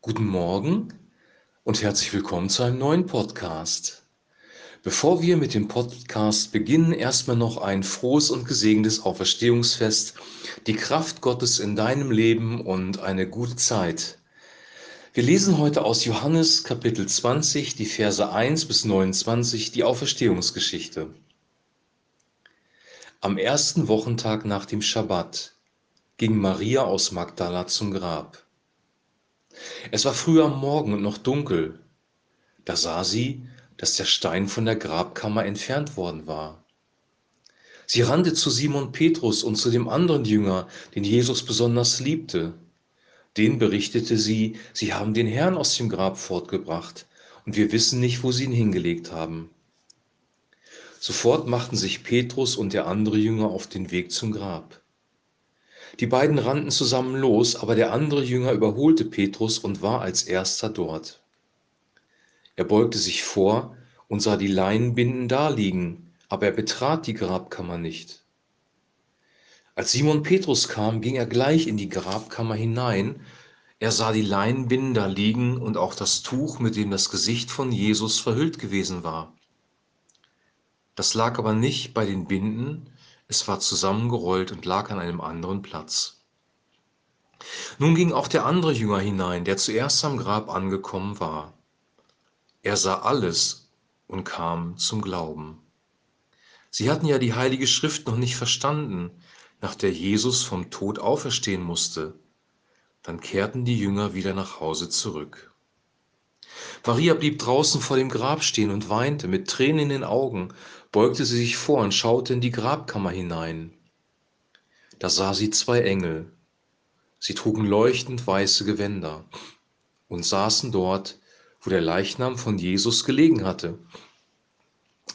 Guten Morgen und herzlich willkommen zu einem neuen Podcast. Bevor wir mit dem Podcast beginnen, erstmal noch ein frohes und gesegnetes Auferstehungsfest, die Kraft Gottes in deinem Leben und eine gute Zeit. Wir lesen heute aus Johannes Kapitel 20, die Verse 1 bis 29, die Auferstehungsgeschichte. Am ersten Wochentag nach dem Schabbat ging Maria aus Magdala zum Grab. Es war früh am Morgen und noch dunkel. Da sah sie, dass der Stein von der Grabkammer entfernt worden war. Sie rannte zu Simon Petrus und zu dem anderen Jünger, den Jesus besonders liebte. Den berichtete sie, sie haben den Herrn aus dem Grab fortgebracht, und wir wissen nicht, wo sie ihn hingelegt haben. Sofort machten sich Petrus und der andere Jünger auf den Weg zum Grab. Die beiden rannten zusammen los, aber der andere Jünger überholte Petrus und war als erster dort. Er beugte sich vor und sah die Leinenbinden daliegen, aber er betrat die Grabkammer nicht. Als Simon Petrus kam, ging er gleich in die Grabkammer hinein. Er sah die Leinenbinden da liegen und auch das Tuch, mit dem das Gesicht von Jesus verhüllt gewesen war. Das lag aber nicht bei den Binden, es war zusammengerollt und lag an einem anderen Platz. Nun ging auch der andere Jünger hinein, der zuerst am Grab angekommen war. Er sah alles und kam zum Glauben. Sie hatten ja die heilige Schrift noch nicht verstanden, nach der Jesus vom Tod auferstehen musste. Dann kehrten die Jünger wieder nach Hause zurück. Maria blieb draußen vor dem Grab stehen und weinte mit Tränen in den Augen, beugte sie sich vor und schaute in die Grabkammer hinein. Da sah sie zwei Engel. Sie trugen leuchtend weiße Gewänder und saßen dort, wo der Leichnam von Jesus gelegen hatte.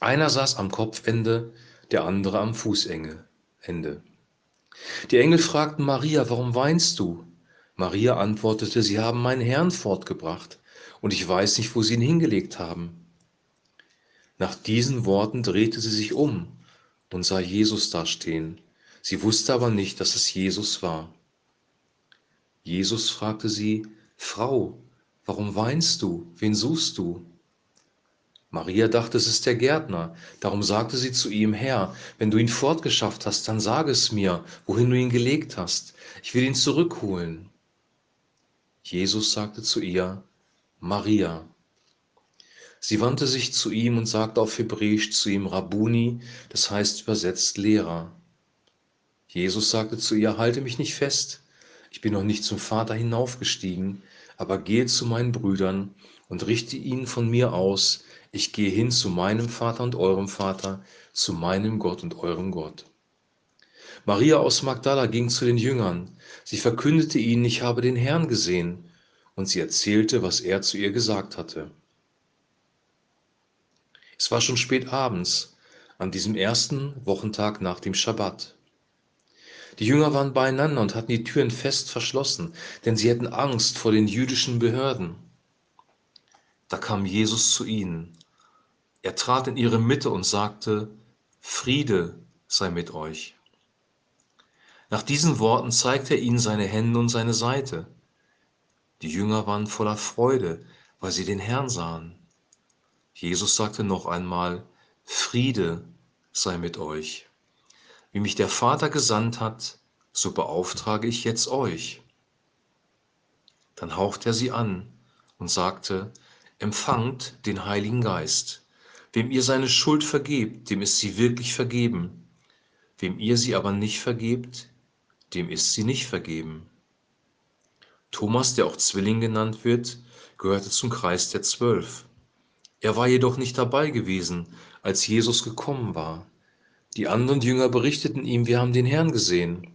Einer saß am Kopfende, der andere am Fußende. Die Engel fragten Maria, warum weinst du? Maria antwortete, sie haben meinen Herrn fortgebracht und ich weiß nicht, wo sie ihn hingelegt haben. Nach diesen Worten drehte sie sich um und sah Jesus dastehen. Sie wusste aber nicht, dass es Jesus war. Jesus fragte sie, Frau, warum weinst du? Wen suchst du? Maria dachte, es ist der Gärtner. Darum sagte sie zu ihm, Herr, wenn du ihn fortgeschafft hast, dann sage es mir, wohin du ihn gelegt hast. Ich will ihn zurückholen. Jesus sagte zu ihr, Maria. Sie wandte sich zu ihm und sagte auf Hebräisch zu ihm Rabuni, das heißt übersetzt Lehrer. Jesus sagte zu ihr, halte mich nicht fest, ich bin noch nicht zum Vater hinaufgestiegen, aber gehe zu meinen Brüdern und richte ihnen von mir aus, ich gehe hin zu meinem Vater und eurem Vater, zu meinem Gott und eurem Gott. Maria aus Magdala ging zu den Jüngern, sie verkündete ihnen, ich habe den Herrn gesehen, und sie erzählte, was er zu ihr gesagt hatte. Es war schon spät abends, an diesem ersten Wochentag nach dem Schabbat. Die Jünger waren beieinander und hatten die Türen fest verschlossen, denn sie hätten Angst vor den jüdischen Behörden. Da kam Jesus zu ihnen. Er trat in ihre Mitte und sagte, Friede sei mit euch. Nach diesen Worten zeigte er ihnen seine Hände und seine Seite. Die Jünger waren voller Freude, weil sie den Herrn sahen. Jesus sagte noch einmal, Friede sei mit euch. Wie mich der Vater gesandt hat, so beauftrage ich jetzt euch. Dann hauchte er sie an und sagte, empfangt den Heiligen Geist. Wem ihr seine Schuld vergebt, dem ist sie wirklich vergeben. Wem ihr sie aber nicht vergebt, dem ist sie nicht vergeben. Thomas, der auch Zwilling genannt wird, gehörte zum Kreis der Zwölf. Er war jedoch nicht dabei gewesen, als Jesus gekommen war. Die anderen Jünger berichteten ihm, wir haben den Herrn gesehen.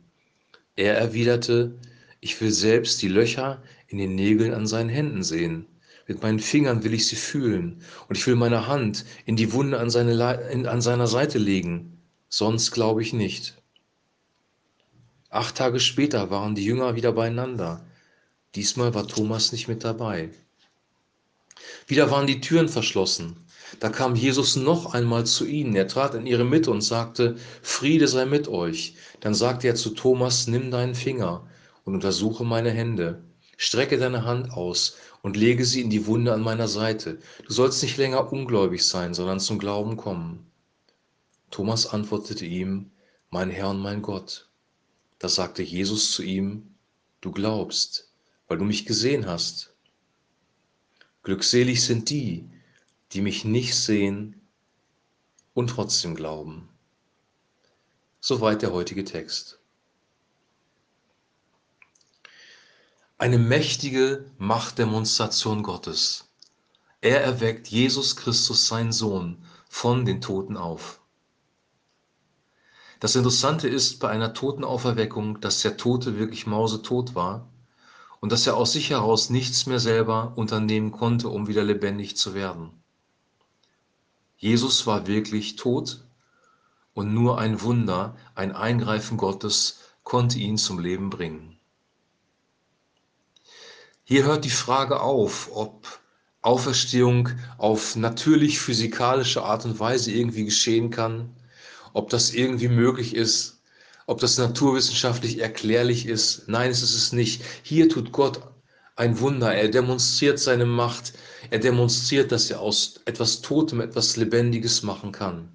Er erwiderte, ich will selbst die Löcher in den Nägeln an seinen Händen sehen. Mit meinen Fingern will ich sie fühlen und ich will meine Hand in die Wunde an, seine, in, an seiner Seite legen. Sonst glaube ich nicht. Acht Tage später waren die Jünger wieder beieinander. Diesmal war Thomas nicht mit dabei. Wieder waren die Türen verschlossen. Da kam Jesus noch einmal zu ihnen. Er trat in ihre Mitte und sagte, Friede sei mit euch. Dann sagte er zu Thomas, nimm deinen Finger und untersuche meine Hände Strecke deine Hand aus und lege sie in die Wunde an meiner Seite. Du sollst nicht länger ungläubig sein, sondern zum Glauben kommen. Thomas antwortete ihm, mein Herr und mein Gott. Da sagte Jesus zu ihm, du glaubst, weil du mich gesehen hast. Glückselig sind die, die mich nicht sehen und trotzdem glauben. Soweit der heutige Text. Eine mächtige Machtdemonstration Gottes. Er erweckt Jesus Christus, seinen Sohn, von den Toten auf. Das Interessante ist bei einer Totenauferweckung, dass der Tote wirklich mausetot war und dass er aus sich heraus nichts mehr selber unternehmen konnte, um wieder lebendig zu werden. Jesus war wirklich tot und nur ein Wunder, ein Eingreifen Gottes konnte ihn zum Leben bringen. Hier hört die Frage auf, ob Auferstehung auf natürlich physikalische Art und Weise irgendwie geschehen kann, ob das irgendwie möglich ist, ob das naturwissenschaftlich erklärlich ist. Nein, es ist es nicht. Hier tut Gott ein Wunder. Er demonstriert seine Macht. Er demonstriert, dass er aus etwas Totem etwas Lebendiges machen kann.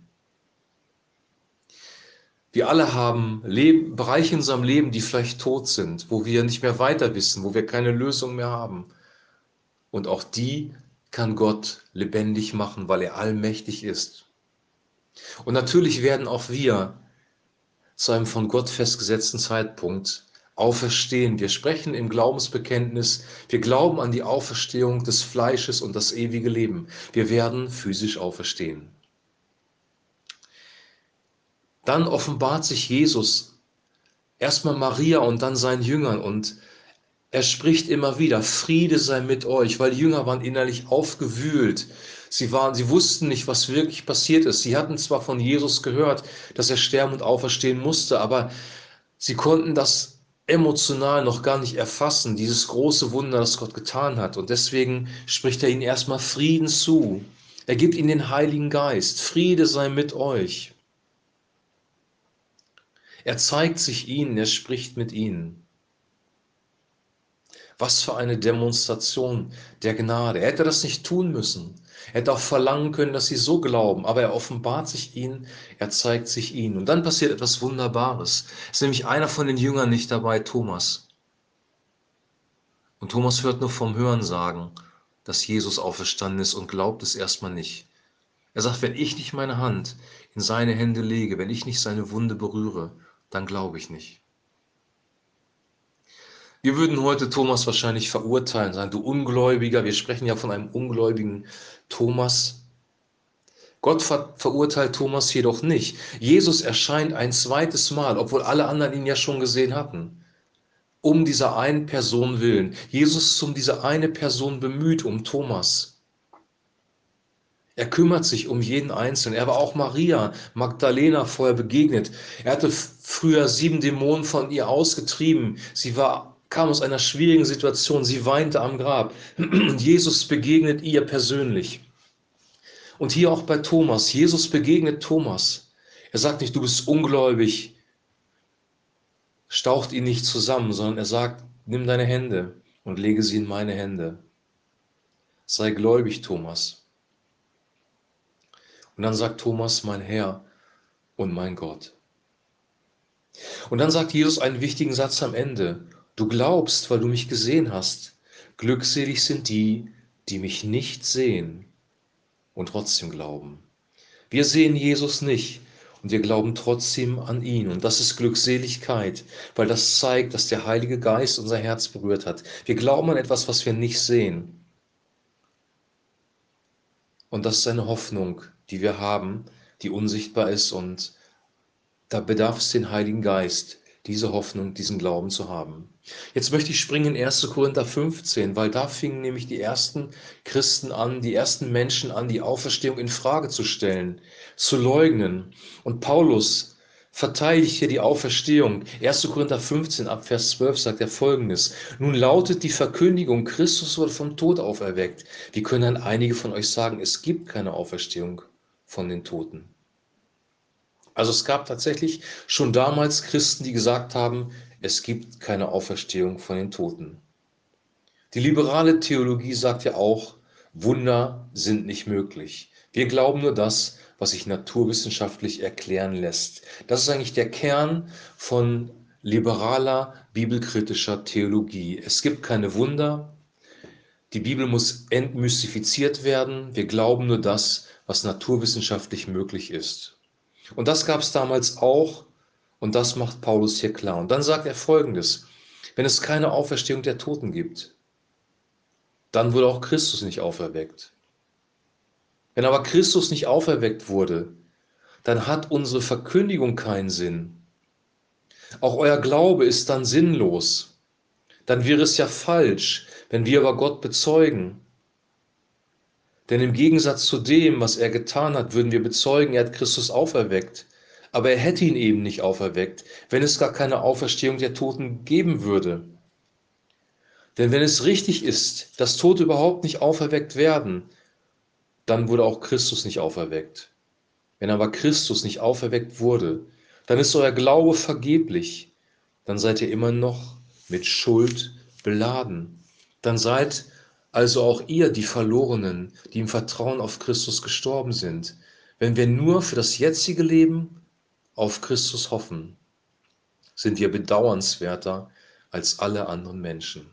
Wir alle haben Leben, Bereiche in unserem Leben, die vielleicht tot sind, wo wir nicht mehr weiter wissen, wo wir keine Lösung mehr haben. Und auch die kann Gott lebendig machen, weil er allmächtig ist. Und natürlich werden auch wir zu einem von Gott festgesetzten Zeitpunkt auferstehen. Wir sprechen im Glaubensbekenntnis, wir glauben an die Auferstehung des Fleisches und das ewige Leben. Wir werden physisch auferstehen. Dann offenbart sich Jesus erstmal Maria und dann seinen Jüngern und er spricht immer wieder, Friede sei mit euch, weil die Jünger waren innerlich aufgewühlt. Sie, waren, sie wussten nicht, was wirklich passiert ist. Sie hatten zwar von Jesus gehört, dass er sterben und auferstehen musste, aber sie konnten das emotional noch gar nicht erfassen, dieses große Wunder, das Gott getan hat. Und deswegen spricht er ihnen erstmal Frieden zu. Er gibt ihnen den Heiligen Geist. Friede sei mit euch. Er zeigt sich ihnen, er spricht mit ihnen. Was für eine Demonstration der Gnade. Er hätte das nicht tun müssen. Er hätte auch verlangen können, dass sie so glauben, aber er offenbart sich ihnen, er zeigt sich ihnen. Und dann passiert etwas Wunderbares. Es ist nämlich einer von den Jüngern nicht dabei, Thomas. Und Thomas hört nur vom Hören sagen, dass Jesus auferstanden ist und glaubt es erstmal nicht. Er sagt, wenn ich nicht meine Hand in seine Hände lege, wenn ich nicht seine Wunde berühre, dann glaube ich nicht. Wir würden heute Thomas wahrscheinlich verurteilen, sagen, du Ungläubiger, wir sprechen ja von einem ungläubigen Thomas. Gott ver verurteilt Thomas jedoch nicht. Jesus erscheint ein zweites Mal, obwohl alle anderen ihn ja schon gesehen hatten. Um dieser einen Person willen. Jesus ist um diese eine Person bemüht, um Thomas. Er kümmert sich um jeden Einzelnen. Er war auch Maria Magdalena vorher begegnet. Er hatte früher sieben Dämonen von ihr ausgetrieben. Sie war, kam aus einer schwierigen Situation. Sie weinte am Grab. Und Jesus begegnet ihr persönlich. Und hier auch bei Thomas. Jesus begegnet Thomas. Er sagt nicht, du bist ungläubig. Staucht ihn nicht zusammen, sondern er sagt, nimm deine Hände und lege sie in meine Hände. Sei gläubig, Thomas. Und dann sagt Thomas, mein Herr und mein Gott. Und dann sagt Jesus einen wichtigen Satz am Ende. Du glaubst, weil du mich gesehen hast. Glückselig sind die, die mich nicht sehen und trotzdem glauben. Wir sehen Jesus nicht und wir glauben trotzdem an ihn. Und das ist Glückseligkeit, weil das zeigt, dass der Heilige Geist unser Herz berührt hat. Wir glauben an etwas, was wir nicht sehen. Und das ist eine Hoffnung, die wir haben, die unsichtbar ist. Und da bedarf es den Heiligen Geist, diese Hoffnung, diesen Glauben zu haben. Jetzt möchte ich springen in 1. Korinther 15, weil da fingen nämlich die ersten Christen an, die ersten Menschen an, die Auferstehung in Frage zu stellen, zu leugnen. Und Paulus verteidigt hier die Auferstehung. 1. Korinther 15 ab Vers 12 sagt er folgendes. Nun lautet die Verkündigung, Christus wurde vom Tod auferweckt. Wie können dann einige von euch sagen, es gibt keine Auferstehung von den Toten? Also es gab tatsächlich schon damals Christen, die gesagt haben, es gibt keine Auferstehung von den Toten. Die liberale Theologie sagt ja auch, Wunder sind nicht möglich. Wir glauben nur das, was sich naturwissenschaftlich erklären lässt. Das ist eigentlich der Kern von liberaler bibelkritischer Theologie. Es gibt keine Wunder. Die Bibel muss entmystifiziert werden. Wir glauben nur das, was naturwissenschaftlich möglich ist. Und das gab es damals auch und das macht Paulus hier klar. Und dann sagt er folgendes, wenn es keine Auferstehung der Toten gibt, dann wurde auch Christus nicht auferweckt. Wenn aber Christus nicht auferweckt wurde, dann hat unsere Verkündigung keinen Sinn. Auch euer Glaube ist dann sinnlos. Dann wäre es ja falsch, wenn wir aber Gott bezeugen. Denn im Gegensatz zu dem, was er getan hat, würden wir bezeugen, er hat Christus auferweckt. Aber er hätte ihn eben nicht auferweckt, wenn es gar keine Auferstehung der Toten geben würde. Denn wenn es richtig ist, dass Tote überhaupt nicht auferweckt werden, dann wurde auch Christus nicht auferweckt. Wenn aber Christus nicht auferweckt wurde, dann ist euer Glaube vergeblich. Dann seid ihr immer noch mit Schuld beladen. Dann seid also auch ihr die Verlorenen, die im Vertrauen auf Christus gestorben sind, wenn wir nur für das jetzige Leben auf Christus hoffen, sind wir bedauernswerter als alle anderen Menschen.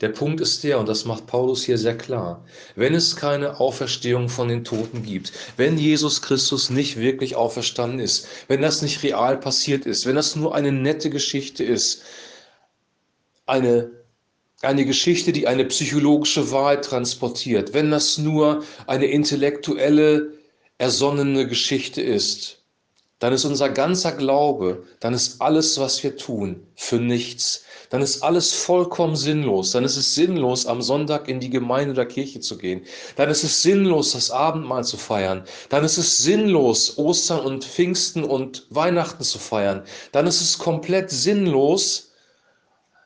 Der Punkt ist der, und das macht Paulus hier sehr klar, wenn es keine Auferstehung von den Toten gibt, wenn Jesus Christus nicht wirklich auferstanden ist, wenn das nicht real passiert ist, wenn das nur eine nette Geschichte ist, eine, eine Geschichte, die eine psychologische Wahrheit transportiert, wenn das nur eine intellektuelle, ersonnene Geschichte ist, dann ist unser ganzer Glaube, dann ist alles, was wir tun, für nichts. Dann ist alles vollkommen sinnlos. Dann ist es sinnlos, am Sonntag in die Gemeinde oder Kirche zu gehen. Dann ist es sinnlos, das Abendmahl zu feiern. Dann ist es sinnlos, Ostern und Pfingsten und Weihnachten zu feiern. Dann ist es komplett sinnlos,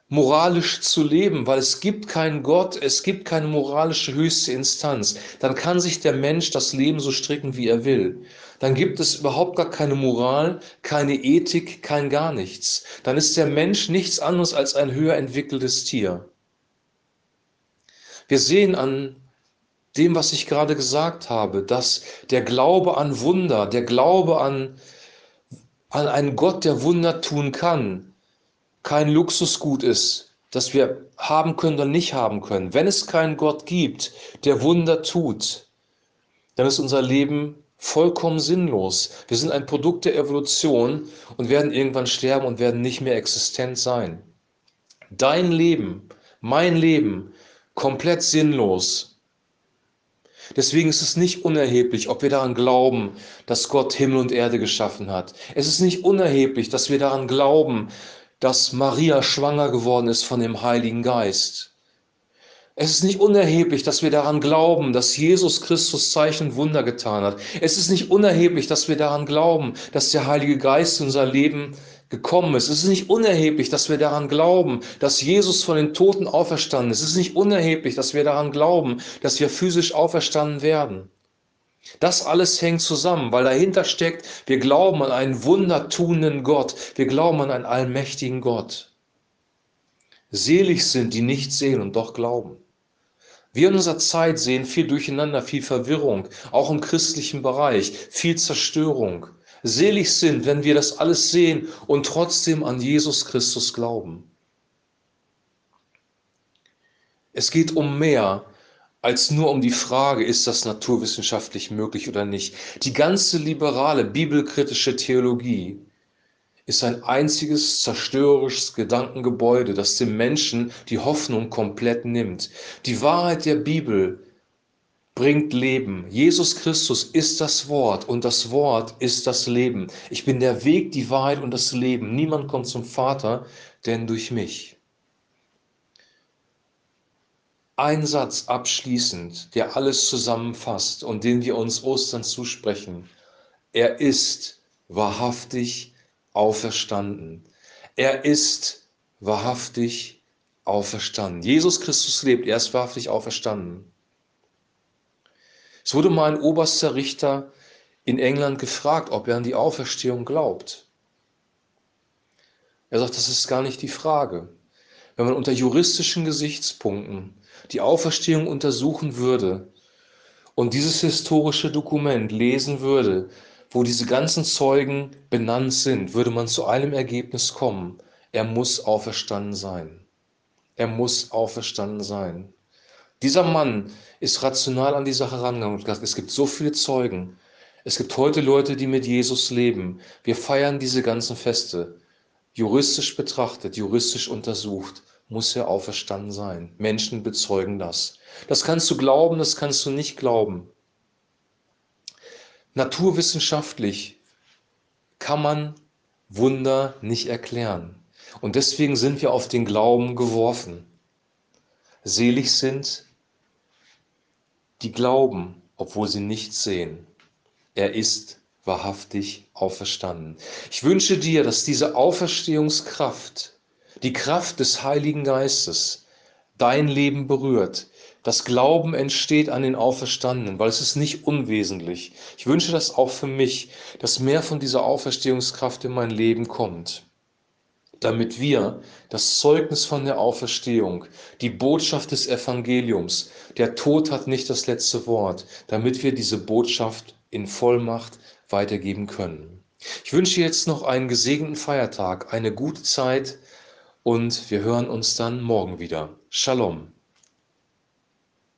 moralisch zu leben, weil es gibt keinen Gott, es gibt keine moralische höchste Instanz. Dann kann sich der Mensch das Leben so stricken, wie er will. Dann gibt es überhaupt gar keine Moral, keine Ethik, kein gar nichts. Dann ist der Mensch nichts anderes als ein höher entwickeltes Tier. Wir sehen an dem, was ich gerade gesagt habe, dass der Glaube an Wunder, der Glaube an, an einen Gott, der Wunder tun kann, kein Luxusgut ist, das wir haben können oder nicht haben können. Wenn es keinen Gott gibt, der Wunder tut, dann ist unser Leben vollkommen sinnlos. Wir sind ein Produkt der Evolution und werden irgendwann sterben und werden nicht mehr existent sein. Dein Leben, mein Leben, komplett sinnlos. Deswegen ist es nicht unerheblich, ob wir daran glauben, dass Gott Himmel und Erde geschaffen hat. Es ist nicht unerheblich, dass wir daran glauben, dass Maria schwanger geworden ist von dem Heiligen Geist. Es ist nicht unerheblich, dass wir daran glauben, dass Jesus Christus Zeichen und Wunder getan hat. Es ist nicht unerheblich, dass wir daran glauben, dass der Heilige Geist in unser Leben gekommen ist. Es ist nicht unerheblich, dass wir daran glauben, dass Jesus von den Toten auferstanden ist. Es ist nicht unerheblich, dass wir daran glauben, dass wir physisch auferstanden werden. Das alles hängt zusammen, weil dahinter steckt, wir glauben an einen wundertuenden Gott, wir glauben an einen allmächtigen Gott. Selig sind, die nicht sehen und doch glauben. Wir in unserer Zeit sehen viel Durcheinander, viel Verwirrung, auch im christlichen Bereich, viel Zerstörung. Selig sind, wenn wir das alles sehen und trotzdem an Jesus Christus glauben. Es geht um mehr als nur um die Frage, ist das naturwissenschaftlich möglich oder nicht. Die ganze liberale, bibelkritische Theologie ist ein einziges zerstörerisches Gedankengebäude, das dem Menschen die Hoffnung komplett nimmt. Die Wahrheit der Bibel bringt Leben. Jesus Christus ist das Wort und das Wort ist das Leben. Ich bin der Weg, die Wahrheit und das Leben. Niemand kommt zum Vater, denn durch mich. Ein Satz abschließend, der alles zusammenfasst und den wir uns Ostern zusprechen. Er ist wahrhaftig auferstanden. Er ist wahrhaftig auferstanden. Jesus Christus lebt, er ist wahrhaftig auferstanden. Es wurde mal ein oberster Richter in England gefragt, ob er an die Auferstehung glaubt. Er sagt, das ist gar nicht die Frage. Wenn man unter juristischen Gesichtspunkten die Auferstehung untersuchen würde und dieses historische Dokument lesen würde, wo diese ganzen Zeugen benannt sind, würde man zu einem Ergebnis kommen. Er muss auferstanden sein. Er muss auferstanden sein. Dieser Mann ist rational an die Sache rangegangen und gesagt, es gibt so viele Zeugen. Es gibt heute Leute, die mit Jesus leben. Wir feiern diese ganzen Feste. Juristisch betrachtet, juristisch untersucht, muss er auferstanden sein. Menschen bezeugen das. Das kannst du glauben, das kannst du nicht glauben. Naturwissenschaftlich kann man Wunder nicht erklären. Und deswegen sind wir auf den Glauben geworfen. Selig sind, die glauben, obwohl sie nichts sehen. Er ist wahrhaftig auferstanden. Ich wünsche dir, dass diese Auferstehungskraft, die Kraft des Heiligen Geistes, dein Leben berührt, das Glauben entsteht an den Auferstandenen, weil es ist nicht unwesentlich. Ich wünsche das auch für mich, dass mehr von dieser Auferstehungskraft in mein Leben kommt, damit wir das Zeugnis von der Auferstehung, die Botschaft des Evangeliums, der Tod hat nicht das letzte Wort, damit wir diese Botschaft in Vollmacht weitergeben können. Ich wünsche jetzt noch einen gesegneten Feiertag, eine gute Zeit und wir hören uns dann morgen wieder. Shalom.